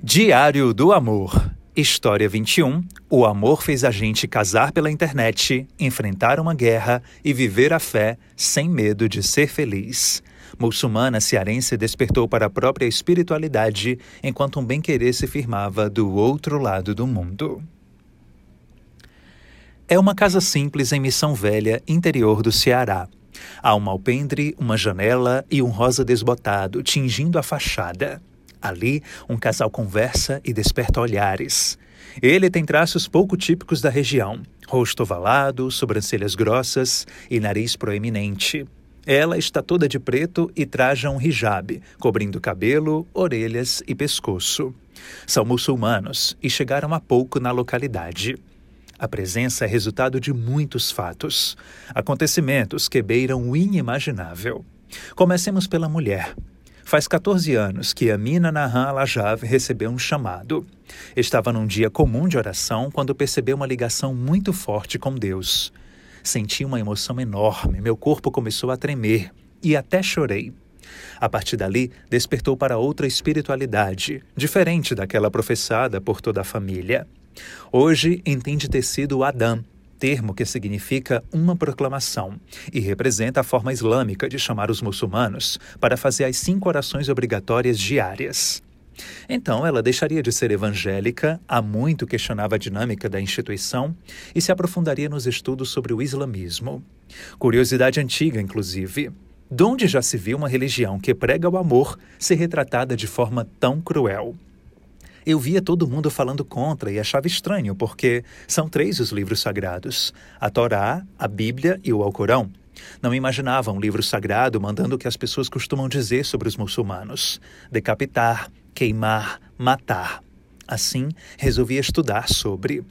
Diário do Amor. História 21. O amor fez a gente casar pela internet, enfrentar uma guerra e viver a fé sem medo de ser feliz. Muçulmana cearense despertou para a própria espiritualidade enquanto um bem-querer se firmava do outro lado do mundo. É uma casa simples em Missão Velha, interior do Ceará. Há um alpendre, uma janela e um rosa desbotado tingindo a fachada. Ali, um casal conversa e desperta olhares. Ele tem traços pouco típicos da região: rosto ovalado, sobrancelhas grossas e nariz proeminente. Ela está toda de preto e traja um hijab, cobrindo cabelo, orelhas e pescoço. São muçulmanos e chegaram há pouco na localidade. A presença é resultado de muitos fatos, acontecimentos que beiram o inimaginável. Comecemos pela mulher. Faz 14 anos que Amina Nahan Alajav recebeu um chamado. Estava num dia comum de oração quando percebeu uma ligação muito forte com Deus. Senti uma emoção enorme, meu corpo começou a tremer e até chorei. A partir dali, despertou para outra espiritualidade, diferente daquela professada por toda a família. Hoje entende ter sido Adão, termo que significa uma proclamação e representa a forma islâmica de chamar os muçulmanos para fazer as cinco orações obrigatórias diárias. Então, ela deixaria de ser evangélica, há muito questionava a dinâmica da instituição e se aprofundaria nos estudos sobre o islamismo. Curiosidade antiga, inclusive. De onde já se viu uma religião que prega o amor ser retratada de forma tão cruel? Eu via todo mundo falando contra e achava estranho, porque são três os livros sagrados: a Torá, a Bíblia e o Alcorão. Não imaginava um livro sagrado mandando o que as pessoas costumam dizer sobre os muçulmanos: decapitar, queimar, matar. Assim, resolvi estudar sobre.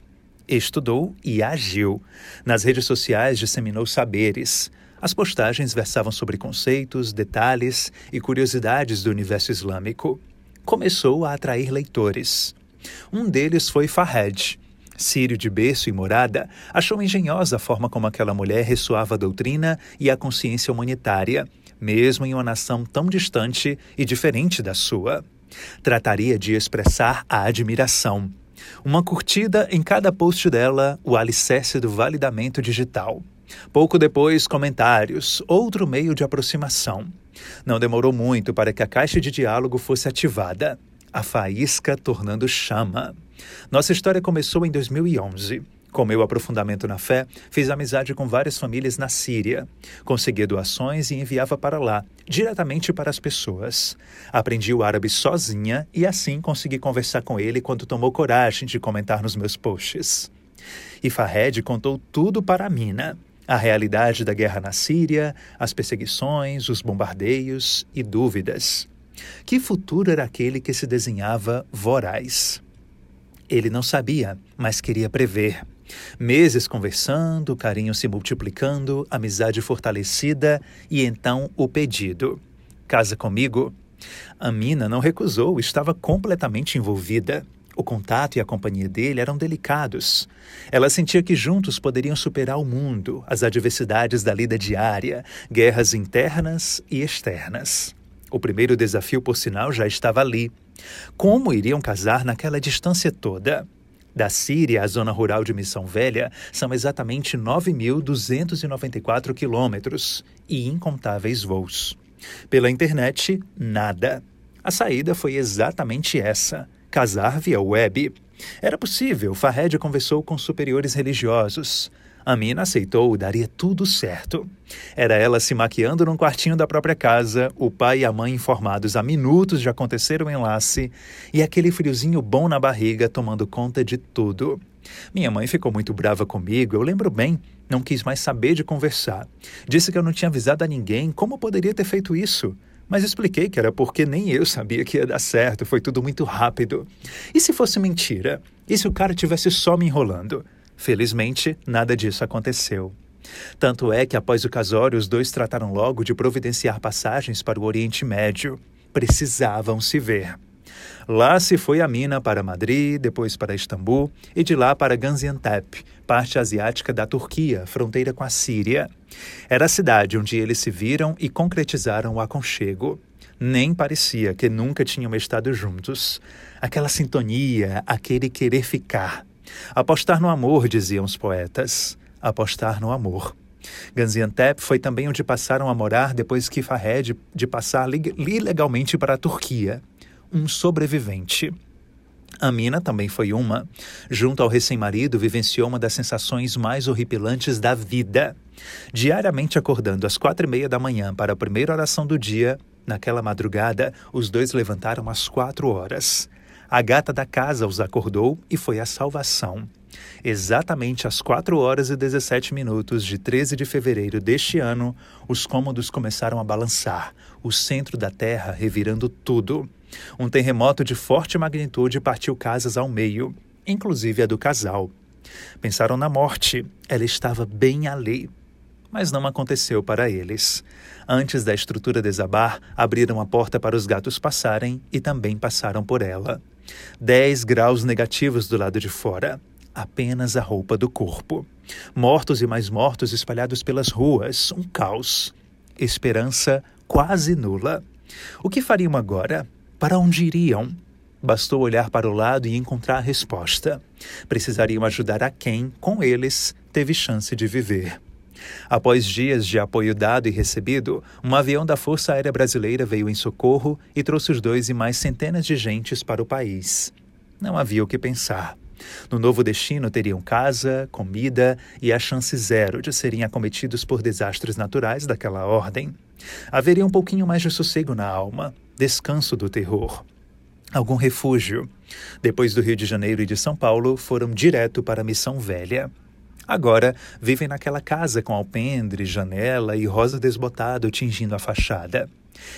Estudou e agiu. Nas redes sociais disseminou saberes. As postagens versavam sobre conceitos, detalhes e curiosidades do universo islâmico começou a atrair leitores. Um deles foi Fahed. Sírio de berço e morada, achou engenhosa a forma como aquela mulher ressoava a doutrina e a consciência humanitária, mesmo em uma nação tão distante e diferente da sua. Trataria de expressar a admiração. Uma curtida em cada post dela, o alicerce do validamento digital. Pouco depois, comentários, outro meio de aproximação. Não demorou muito para que a caixa de diálogo fosse ativada, a faísca tornando chama. Nossa história começou em 2011. Com meu aprofundamento na fé, fiz amizade com várias famílias na Síria. Consegui doações e enviava para lá, diretamente para as pessoas. Aprendi o árabe sozinha e assim consegui conversar com ele quando tomou coragem de comentar nos meus posts. E Fahed contou tudo para a mina a realidade da guerra na Síria, as perseguições, os bombardeios e dúvidas. Que futuro era aquele que se desenhava voraz? Ele não sabia, mas queria prever. Meses conversando, carinho se multiplicando, amizade fortalecida e então o pedido: Casa comigo? A mina não recusou, estava completamente envolvida. O contato e a companhia dele eram delicados. Ela sentia que juntos poderiam superar o mundo, as adversidades da lida diária, guerras internas e externas. O primeiro desafio, por sinal, já estava ali. Como iriam casar naquela distância toda? Da Síria à zona rural de Missão Velha são exatamente 9.294 quilômetros e incontáveis voos. Pela internet, nada. A saída foi exatamente essa casar via web. Era possível, Fahed conversou com superiores religiosos. Amina aceitou, daria tudo certo. Era ela se maquiando num quartinho da própria casa, o pai e a mãe informados há minutos de acontecer o enlace e aquele friozinho bom na barriga tomando conta de tudo. Minha mãe ficou muito brava comigo, eu lembro bem. Não quis mais saber de conversar. Disse que eu não tinha avisado a ninguém. Como poderia ter feito isso? Mas expliquei que era porque nem eu sabia que ia dar certo, foi tudo muito rápido. E se fosse mentira? E se o cara tivesse só me enrolando? Felizmente, nada disso aconteceu. Tanto é que após o casório, os dois trataram logo de providenciar passagens para o Oriente Médio. Precisavam se ver. Lá se foi a mina para Madrid, depois para Istambul e de lá para Gaziantep, parte asiática da Turquia, fronteira com a Síria. Era a cidade onde eles se viram e concretizaram o aconchego. Nem parecia que nunca tinham estado juntos. Aquela sintonia, aquele querer ficar. Apostar no amor, diziam os poetas. Apostar no amor. Gaziantep foi também onde passaram a morar depois que Fahed de passar ilegalmente para a Turquia. Um sobrevivente. Amina também foi uma. Junto ao recém-marido, vivenciou uma das sensações mais horripilantes da vida. Diariamente acordando às quatro e meia da manhã para a primeira oração do dia, naquela madrugada, os dois levantaram às quatro horas. A gata da casa os acordou e foi a salvação. Exatamente às 4 horas e 17 minutos de 13 de fevereiro deste ano, os cômodos começaram a balançar, o centro da Terra revirando tudo. Um terremoto de forte magnitude partiu casas ao meio, inclusive a do casal. Pensaram na morte, ela estava bem ali. Mas não aconteceu para eles. Antes da estrutura desabar, abriram a porta para os gatos passarem e também passaram por ela. 10 graus negativos do lado de fora apenas a roupa do corpo. Mortos e mais mortos espalhados pelas ruas, um caos. Esperança quase nula. O que fariam agora? Para onde iriam? Bastou olhar para o lado e encontrar a resposta. Precisariam ajudar a quem, com eles, teve chance de viver. Após dias de apoio dado e recebido, um avião da Força Aérea Brasileira veio em socorro e trouxe os dois e mais centenas de gentes para o país. Não havia o que pensar. No novo destino teriam casa, comida e a chance zero de serem acometidos por desastres naturais daquela ordem. Haveria um pouquinho mais de sossego na alma, descanso do terror. Algum refúgio. Depois do Rio de Janeiro e de São Paulo, foram direto para a Missão Velha. Agora vivem naquela casa com alpendre, janela e rosa desbotado tingindo a fachada.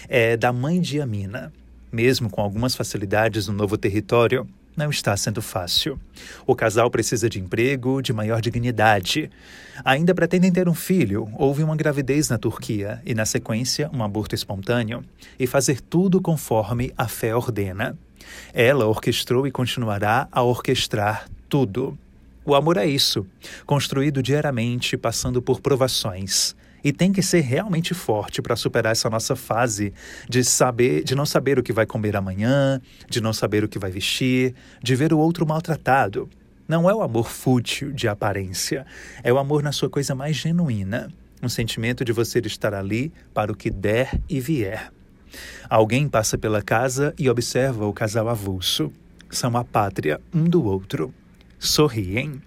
É da mãe de Amina. Mesmo com algumas facilidades no novo território, não está sendo fácil. O casal precisa de emprego, de maior dignidade. Ainda pretendem ter um filho. Houve uma gravidez na Turquia e, na sequência, um aborto espontâneo. E fazer tudo conforme a fé ordena. Ela orquestrou e continuará a orquestrar tudo. O amor é isso, construído diariamente, passando por provações e tem que ser realmente forte para superar essa nossa fase de saber, de não saber o que vai comer amanhã, de não saber o que vai vestir, de ver o outro maltratado. Não é o amor fútil de aparência, é o amor na sua coisa mais genuína, um sentimento de você estar ali para o que der e vier. Alguém passa pela casa e observa o casal avulso. São a pátria um do outro. Sorriem.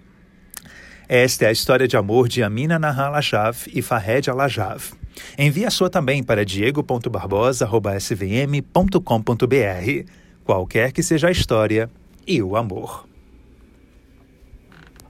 Esta é a história de amor de Amina Nahal Lajav e Fahed Alajav. Envie a sua também para diego.barbosa.svm.com.br. Qualquer que seja a história e o amor.